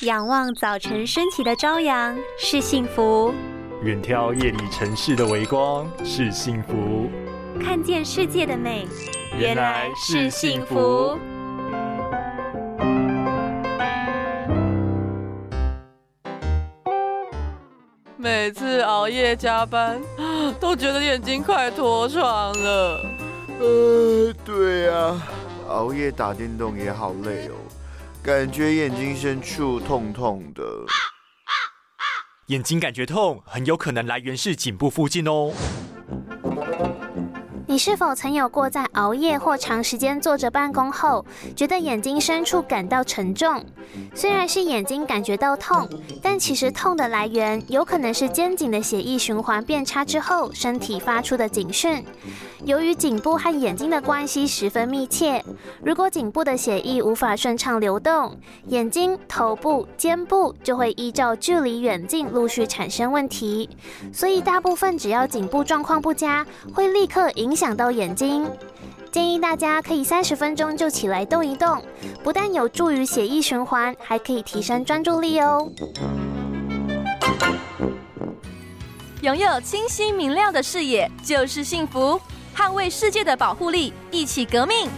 仰望早晨升起的朝阳是幸福，远眺夜里城市的微光是幸福，看见世界的美原来是幸福。每次熬夜加班，都觉得眼睛快脱床了。呃，对啊，熬夜打电动也好累哦，感觉眼睛深处痛痛的。眼睛感觉痛，很有可能来源是颈部附近哦。你是否曾有过在熬夜或长时间坐着办公后，觉得眼睛深处感到沉重？虽然是眼睛感觉到痛，但其实痛的来源有可能是肩颈的血液循环变差之后，身体发出的警讯。由于颈部和眼睛的关系十分密切，如果颈部的血液无法顺畅流动，眼睛、头部、肩部就会依照距离远近陆续产生问题。所以大部分只要颈部状况不佳，会立刻影响想到眼睛。建议大家可以三十分钟就起来动一动，不但有助于血液循环，还可以提升专注力哦。拥有清晰明亮的视野就是幸福。捍卫世界的保护力，一起革命！